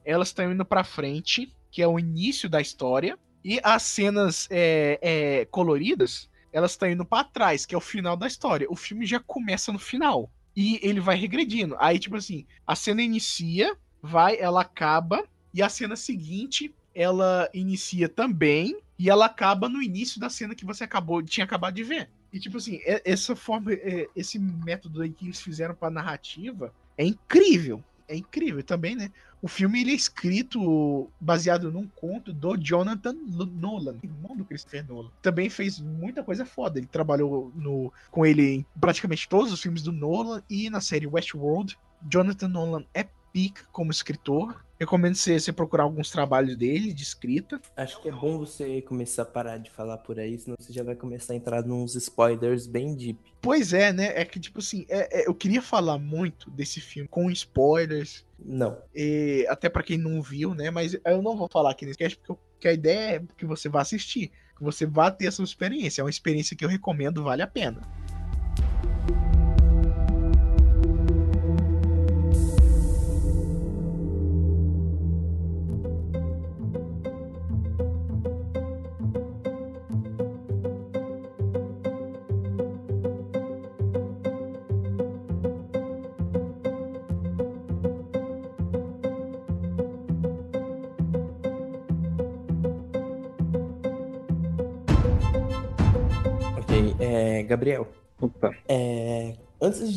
elas estão indo para frente, que é o início da história e as cenas é, é, coloridas, elas estão indo para trás, que é o final da história. O filme já começa no final. E ele vai regredindo. Aí, tipo assim, a cena inicia, vai, ela acaba, e a cena seguinte, ela inicia também, e ela acaba no início da cena que você acabou, tinha acabado de ver. E, tipo assim, é, essa forma, é, esse método aí que eles fizeram pra narrativa é incrível. É incrível também, né? O filme ele é escrito baseado num conto do Jonathan Nolan, irmão do Christopher Nolan. Também fez muita coisa foda. Ele trabalhou no, com ele em praticamente todos os filmes do Nolan e na série Westworld. Jonathan Nolan é pica como escritor. Recomendo você, você, procurar alguns trabalhos dele de escrita. Acho que é bom você começar a parar de falar por aí, senão você já vai começar a entrar nos spoilers bem deep. Pois é, né? É que, tipo assim, é, é, eu queria falar muito desse filme com spoilers. Não. E, até para quem não viu, né? Mas eu não vou falar aqui nesse cast porque, eu, porque a ideia é que você vá assistir. Que você vá ter essa experiência. É uma experiência que eu recomendo, vale a pena.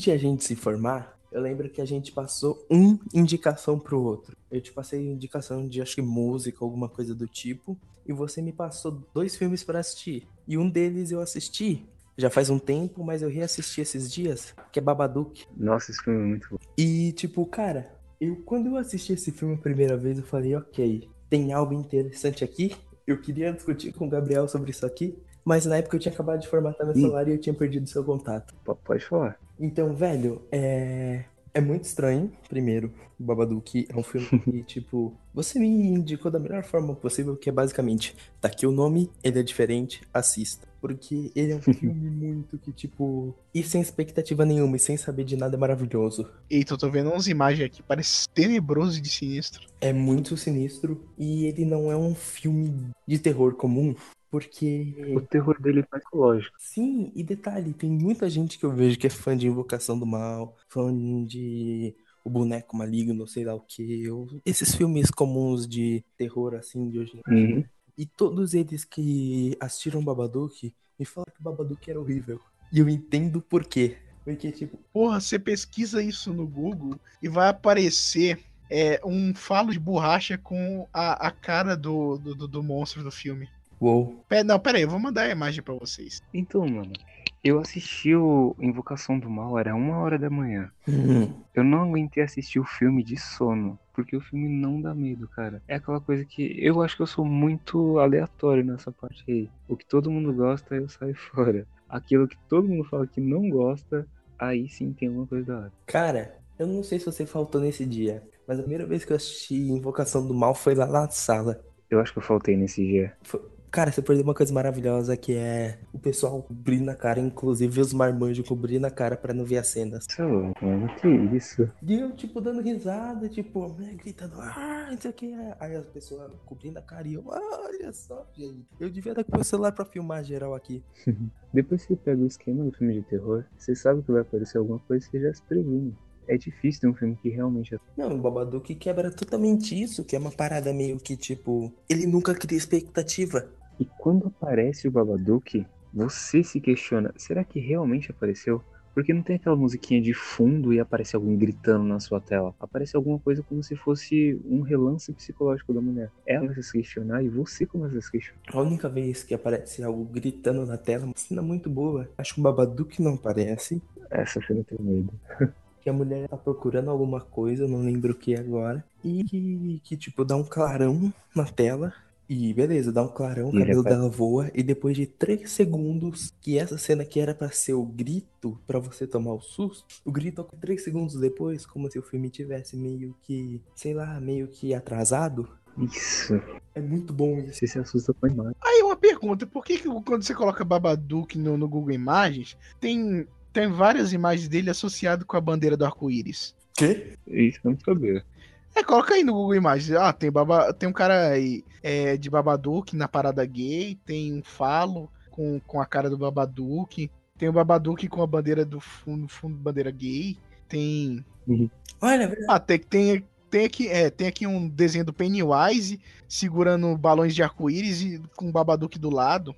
De a gente se formar, eu lembro que a gente passou um indicação pro outro. Eu te passei indicação de acho que música, alguma coisa do tipo, e você me passou dois filmes para assistir. E um deles eu assisti já faz um tempo, mas eu reassisti esses dias, que é Babadook. Nossa, esse filme é muito bom. E tipo, cara, eu quando eu assisti esse filme a primeira vez, eu falei, ok, tem algo interessante aqui. Eu queria discutir com o Gabriel sobre isso aqui, mas na época eu tinha acabado de formatar meu celular e eu tinha perdido seu contato. P pode falar. Então, velho, é. É muito estranho, primeiro, o Babadook é um filme que, tipo, você me indicou da melhor forma possível, que é basicamente, tá aqui o nome, ele é diferente, assista. Porque ele é um filme muito que, tipo, e sem expectativa nenhuma, e sem saber de nada é maravilhoso. Eita, eu tô vendo umas imagens aqui, parece tenebroso de sinistro. É muito sinistro, e ele não é um filme de terror comum. Porque. O terror dele é psicológico. Sim, e detalhe, tem muita gente que eu vejo que é fã de Invocação do Mal, fã de O Boneco Maligno, sei lá o que. Esses filmes comuns de terror, assim, de hoje em dia. Uhum. E todos eles que assistiram Babadook me falam que o Babadook era horrível. E eu entendo por quê. Porque, tipo, Porra, você pesquisa isso no Google e vai aparecer é, um falo de borracha com a, a cara do, do- do monstro do filme. Uou. Pera, não, pera aí, eu vou mandar a imagem pra vocês. Então, mano, eu assisti o Invocação do Mal, era uma hora da manhã. Hum. Eu não aguentei assistir o filme de sono, porque o filme não dá medo, cara. É aquela coisa que eu acho que eu sou muito aleatório nessa parte aí. O que todo mundo gosta, eu saio fora. Aquilo que todo mundo fala que não gosta, aí sim tem alguma coisa da hora. Cara, eu não sei se você faltou nesse dia, mas a primeira vez que eu assisti Invocação do Mal foi lá na sala. Eu acho que eu faltei nesse dia. Cara, você perdeu uma coisa maravilhosa que é o pessoal cobrindo a cara, inclusive os marmanjos cobrindo a cara pra não ver as cenas. É mano, que isso? E eu, tipo, dando risada, tipo, né, gritando, ah, não sei o que. Aí as pessoas cobrindo a cara e eu, ah, olha só, gente. Eu devia dar com o celular pra filmar geral aqui. Depois que você pega o esquema do filme de terror, você sabe que vai aparecer alguma coisa e você já se previne. É difícil ter um filme que realmente Não, o Babadook quebra totalmente isso, que é uma parada meio que, tipo, ele nunca cria expectativa. E quando aparece o Babadook, você se questiona, será que realmente apareceu? Porque não tem aquela musiquinha de fundo e aparece alguém gritando na sua tela. Aparece alguma coisa como se fosse um relance psicológico da mulher. Ela a se questionar e você começa a se questionar. A única vez que aparece algo gritando na tela, uma cena muito boa. Acho que o Babadook não aparece. Essa cena tenho medo. Que a mulher tá procurando alguma coisa, não lembro o que agora. E que, que, tipo, dá um clarão na tela. E beleza, dá um clarão, o E cabelo dela voa. E depois de três segundos, que essa cena que era pra ser o grito, pra você tomar o susto, o grito toca três segundos depois, como se o filme tivesse meio que, sei lá, meio que atrasado. Isso. É muito bom isso. Você se assusta com a imagem. Aí uma pergunta, por que, que quando você coloca Babadook no, no Google Imagens, tem, tem várias imagens dele associadas com a bandeira do arco-íris? Quê? Isso eu não sabia. É, coloca aí no Google Imagens. Ah, tem, baba, tem um cara aí é, de Babadook na parada gay, tem um falo com, com a cara do Babadook, tem o Babadook com a bandeira do fundo, fundo bandeira gay, tem Olha, é verdade. Ah, tem, tem, tem, aqui, é, tem aqui um desenho do Pennywise segurando balões de arco-íris e com o Babadook do lado.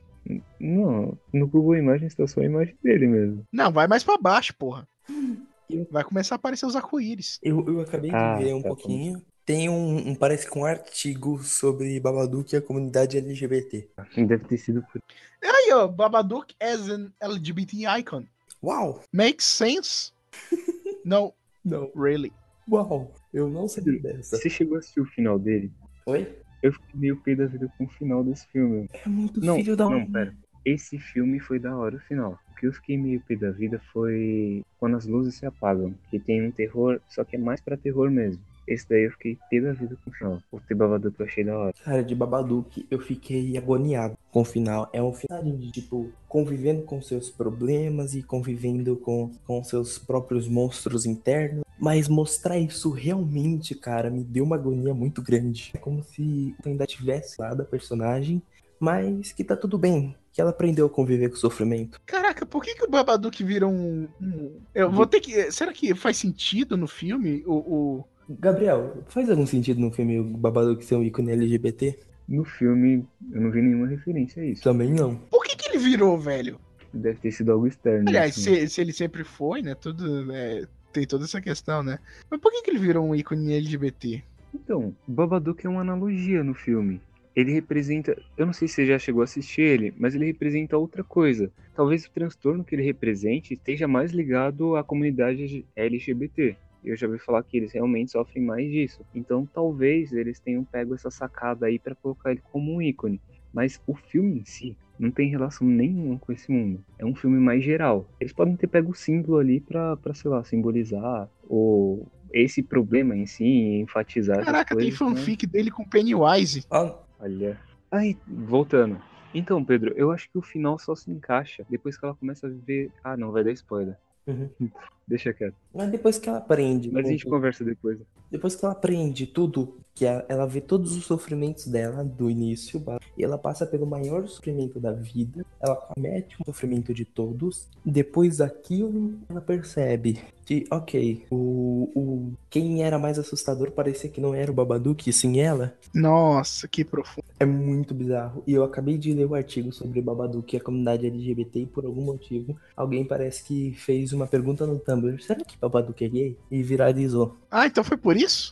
Não, no Google Imagens tá só a imagem dele mesmo. Não, vai mais pra baixo, porra. Vai começar a aparecer os arco-íris. Eu, eu acabei de Ah, ver um tá bom. pouquinho. Tem um, um, parece que um artigo sobre Babadook e a comunidade LGBT. Deve ter sido por Aí, ó, Babadook as an LGBT icon. Uau! Makes sense? no, Não. really. Uau! Eu não sabia dessa. Você chegou a assistir o final dele? Oi? Eu fiquei meio pé da vida com o final desse filme. É muito Não, filho da não, pera. Esse filme foi da hora o final. O que eu fiquei meio pé da vida foi quando as luzes se apagam. Que tem um terror, só que é mais pra terror mesmo. Esse daí eu fiquei pé da vida com o final. O The Babadook eu achei da hora. Cara, de Babadook, eu fiquei agoniado com o final. É um final de, tipo, convivendo com seus problemas e convivendo com, com seus próprios monstros internos. Mas mostrar isso realmente, cara, me deu uma agonia muito grande. É como se eu ainda tivesse lá da personagem, mas que tá tudo bem. Que ela aprendeu a conviver com o sofrimento. Caraca, por que, que o Babadook vira um, um- Eu vou ter que. Será que faz sentido no filme? O, o... Gabriel, faz algum sentido no filme o Babadook ser um ícone LGBT? No filme, eu não vi nenhuma referência a isso. Também não. Por que, que ele virou, velho? Deve ter sido algo externo. Aliás, assim. se, se ele sempre foi, né? Tudo. é, tem toda essa questão, né? Mas por que, que ele virou um ícone LGBT? Então, o Babadook é uma analogia no filme. Ele representa. Eu não sei se você já chegou a assistir ele, mas ele representa outra coisa. Talvez o transtorno que ele represente esteja mais ligado à comunidade LGBT. Eu já ouvi falar que eles realmente sofrem mais disso. Então, talvez eles tenham pego essa sacada aí para colocar ele como um ícone. Mas o filme em si não tem relação nenhuma com esse mundo. É um filme mais geral. Eles podem ter pego o símbolo ali pra, pra sei lá, simbolizar ou esse problema em si, enfatizar essas Caraca, tem coisas, né? fanfic dele com Pennywise. Ó, Olha. Aí, voltando. Então, Pedro, eu acho que o final só se encaixa depois que ela começa a ver. Ah, não, vai dar spoiler. Uhum. Deixa quieto. Mas depois que ela aprende. Mas a gente conversa depois. Depois que ela aprende tudo, que a- ela vê todos os sofrimentos dela do início, e ela passa pelo maior sofrimento da vida, ela comete o sofrimento de todos, depois daquilo ela percebe que, ok, o, o quem era mais assustador parecia que não era o Babadook, e sim ela. Nossa, que profundo. É muito bizarro. E eu acabei de ler o artigo sobre Babadook e a comunidade LGBT e por algum motivo alguém parece que fez uma pergunta no Tumblr, será que Babadook é gay? E viralizou. Ah, então foi por isso?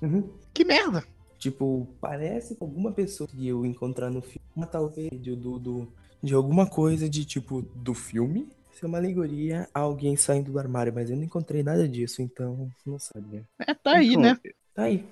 Que merda. Tipo, parece que alguma pessoa que eu encontrar no filme, talvez do, do, do- de alguma coisa de tipo do filme, ser uma alegoria a alguém saindo do armário, mas eu não encontrei nada disso, então não sabia. É, tá aí, Então, né? Tá aí.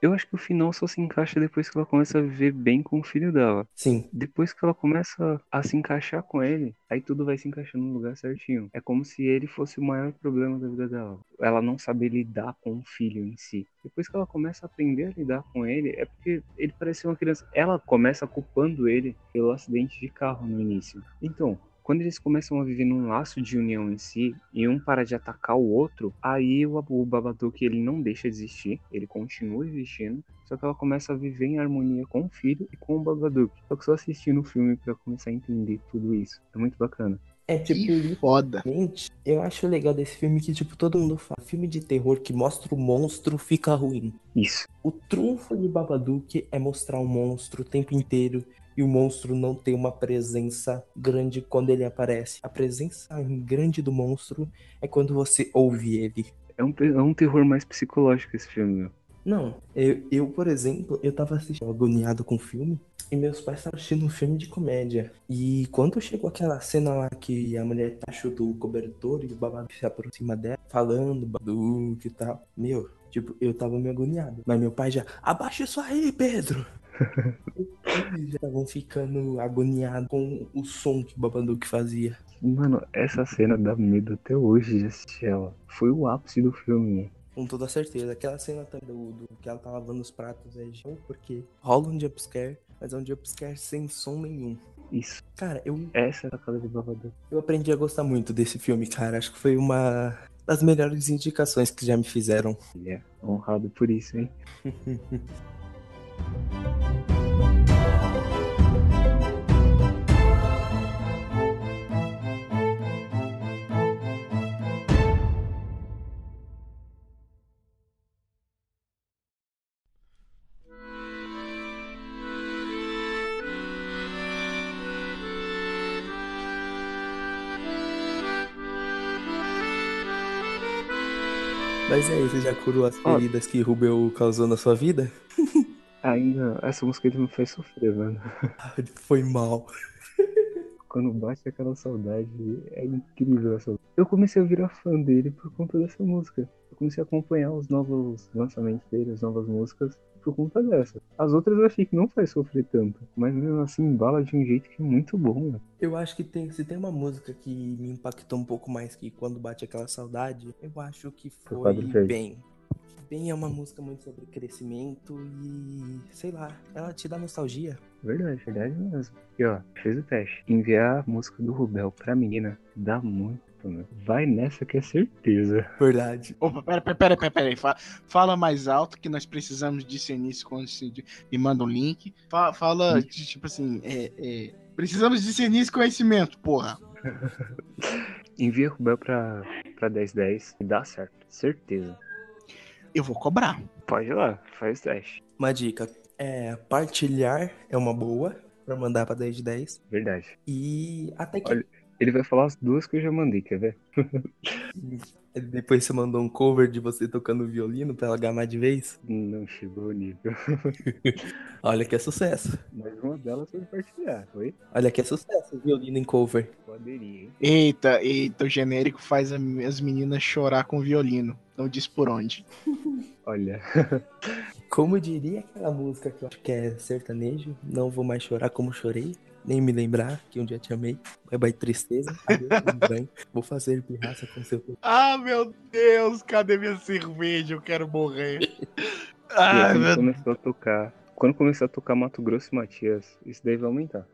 Eu acho que o final só se encaixa depois que ela começa a viver bem com o filho dela. Sim, Depois que ela começa a se encaixar com ele, aí tudo vai se encaixando no lugar certinho. É como se ele fosse o maior problema da vida dela. Ela não saber lidar com o filho em si. Depois que ela começa a aprender a lidar com ele, é porque ele parece uma criança. Ela começa culpando ele pelo acidente de carro no início. Então, quando eles começam a viver num laço de união em si e um para de atacar o outro, aí o, o Babadook ele não deixa de existir, ele continua existindo, só que ela começa a viver em harmonia com o filho e com o Babadook. Só que só assistindo o filme pra começar a entender tudo isso. É muito bacana. é tipo Que foda. Gente, eu acho legal desse filme que, tipo, todo mundo fala. Filme de terror que mostra o monstro fica ruim. Isso. O trunfo de Babadook é mostrar o monstro o tempo inteiro e o monstro não ter uma presença grande quando ele aparece. A presença grande do monstro é quando você ouve ele. É um, é um terror mais psicológico esse filme, meu. Não, eu, eu, por exemplo, eu tava assistindo agoniado com o filme e meus pais estavam assistindo um filme de comédia. E quando chegou aquela cena lá que a mulher tá chutando o cobertor e o babado se aproxima dela, falando, baduque e tal, meu, tipo, eu tava meio agoniado. Mas meu pai já, abaixa isso aí, Pedro! Eles já estavam ficando agoniados com o som que o Babadook fazia. Mano, essa cena dá medo até hoje de assistir ela. Foi o ápice do filme. Com toda certeza. Aquela cena também do, do que ela tá lavando os pratos é de porque rola um jumpscare, mas é um jumpscare sem som nenhum. Isso. Cara, eu, Essa é a cara de Babadook. eu aprendi a gostar muito desse filme, cara. Acho que foi uma das melhores indicações que já me fizeram. Ele é honrado por isso, hein? Mas aí, você já curou as feridas que Rubel causou na sua vida? Ainda, essa música me faz sofrer, mano. Foi mal. Quando bate aquela saudade, é incrível essa Eu comecei a virar fã dele por conta dessa música. Eu comecei a acompanhar os novos lançamentos dele, as novas músicas, por conta dessa. As outras eu achei que não faz sofrer tanto, mas mesmo assim embala de um jeito que é muito bom, mano. Eu acho que tem, se tem uma música que me impactou um pouco mais que quando bate aquela saudade, eu acho que Foi foi Bem. É uma música muito sobre crescimento e, sei lá, ela te dá nostalgia. Verdade, verdade mesmo. E ó, fez o teste. Enviar a música do Rubel pra menina dá muito, mano. Vai nessa que é certeza. Verdade. Opa, pera, pera, pera, pera, pera aí. Fa- Fala mais alto que nós precisamos disso início quando se me manda um link. Fa- Fala, de, tipo assim, é, é, precisamos discernir esse conhecimento, porra. Envia Rubel pra, pra 1010 e dá certo. Certeza. Eu vou cobrar. Pode ir lá, faz o teste. Uma dica é partilhar é uma boa pra mandar pra 10 de 10. Verdade. E até que Olha- Ele vai falar as duas que eu já mandei, quer ver? depois você mandou um cover de você tocando violino pra ela gamar de vez. Não chegou o nível. Olha que é sucesso. Mas uma delas foi partilhar, foi? Olha que é sucesso, violino em cover. Poderia, hein? Eita, eita, o genérico faz a- as meninas chorar com violino. Não diz por onde. Olha, Como diria aquela música que eu acho que é sertanejo, não vou mais chorar como chorei, nem me lembrar que um dia te amei. Bye bye tristeza, adeus. Vou fazer pirraça com seu Ah, meu Deus, cadê minha cerveja? Eu quero morrer. Ah, quando meu começou a tocar. Quando começar a tocar Mato Grosso e Matias, isso daí vai aumentar.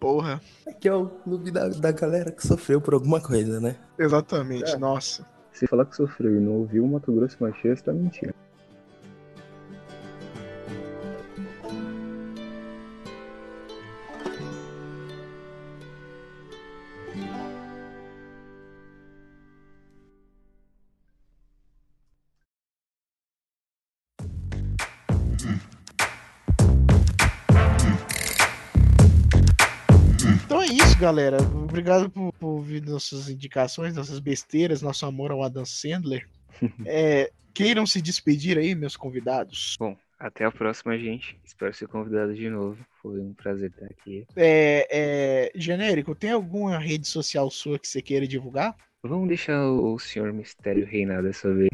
porra. Aqui é o clube da, da galera que sofreu por alguma coisa, né? Exatamente, nossa. Se falar que sofreu e não ouviu o Mato Grosso Machista, tá mentindo. Então é isso, galera. Obrigado por, por ouvir nossas indicações, nossas besteiras, nosso amor ao Adam Sandler. É, queiram se despedir aí, meus convidados. Bom, até a próxima, gente. Espero ser convidado de novo. Foi um prazer estar aqui. É, é, genérico, tem alguma rede social sua que você queira divulgar? Vamos deixar o, o senhor Mistério reinar dessa vez.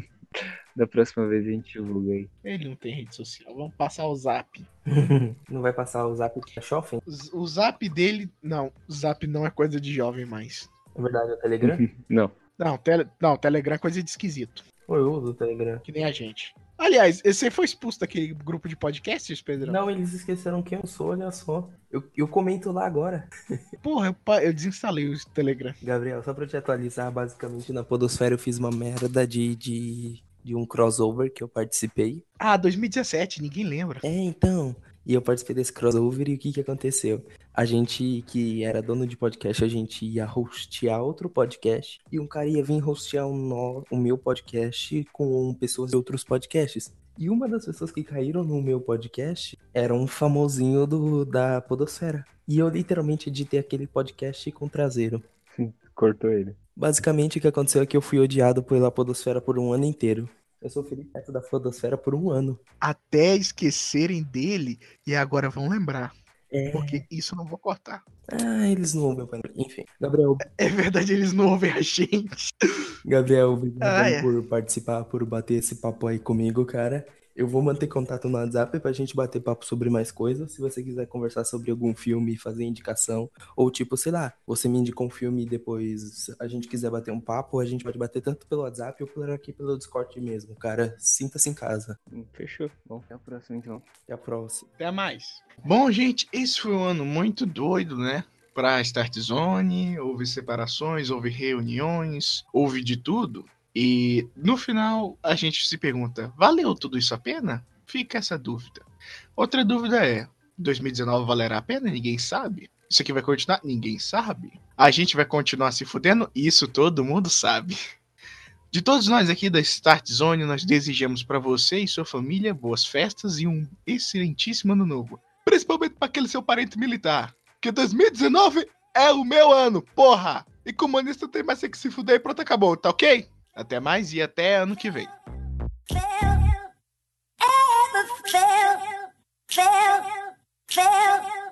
Da próxima vez a gente divulga aí. Ele não tem rede social. Vamos passar o zap. Não vai passar o zap de Shopping? O zap dele. Não, o zap não é coisa de jovem mais. É verdade, é o Telegram? Não. Não, tele, não, Telegram é coisa de esquisito. Eu uso o Telegram. Que nem a gente. Aliás, você foi expulso daquele grupo de podcasts, Pedrão? Não, eles esqueceram quem eu sou, olha só. Eu, eu comento lá agora. Porra, eu, eu desinstalei o Telegram. Gabriel, só pra te atualizar, basicamente na Podosfera eu fiz uma merda de, de, de um crossover que eu participei. Ah, 2017, ninguém lembra. É, então. E eu participei desse crossover e o que que aconteceu? A gente que era dono de podcast, a gente ia hostear outro podcast e um cara ia vir hostear o, no- o meu podcast com pessoas de outros podcasts. E uma das pessoas que caíram no meu podcast era um famosinho do, da Podosfera. E eu literalmente editei aquele podcast com traseiro. Cortou ele. Basicamente, o que aconteceu é que eu fui odiado pela Podosfera por um ano inteiro. Eu sofri perto da Podosfera por um ano. Até esquecerem dele e agora vão lembrar. É. Porque isso eu não vou cortar. Ah, eles não ouvem. Enfim. Gabriel, É verdade, eles não ouvem a gente. Gabriel, obrigado Ah, é. por participar, por bater esse papo aí comigo, cara. Eu vou manter contato no WhatsApp pra gente bater papo sobre mais coisas. Se você quiser conversar sobre algum filme, fazer indicação, ou tipo, sei lá, você me indicou um filme e depois a gente quiser bater um papo, a gente pode bater tanto pelo WhatsApp ou por aqui pelo Discord mesmo, cara. Sinta-se em casa. Hum, Fechou. Bom, até a próxima então. Até a próxima. Até mais. Bom, gente, esse foi um ano muito doido, né? Pra Start Zone, houve separações, houve reuniões, houve de tudo. E no final a gente se pergunta: valeu tudo isso a pena? Fica essa dúvida. Outra dúvida é: 2019 valerá a pena? Ninguém sabe. Isso aqui vai continuar? Ninguém sabe. A gente vai continuar se fudendo? Isso todo mundo sabe. De todos nós aqui da Start Zone, nós desejamos para você e sua família boas festas e um excelentíssimo ano novo. Principalmente para aquele seu parente militar. Que 2019 é o meu ano, porra! E comunista tem mais que se fuder e pronto, acabou, tá ok? Até mais e até ano que vem. fail, fail, fail.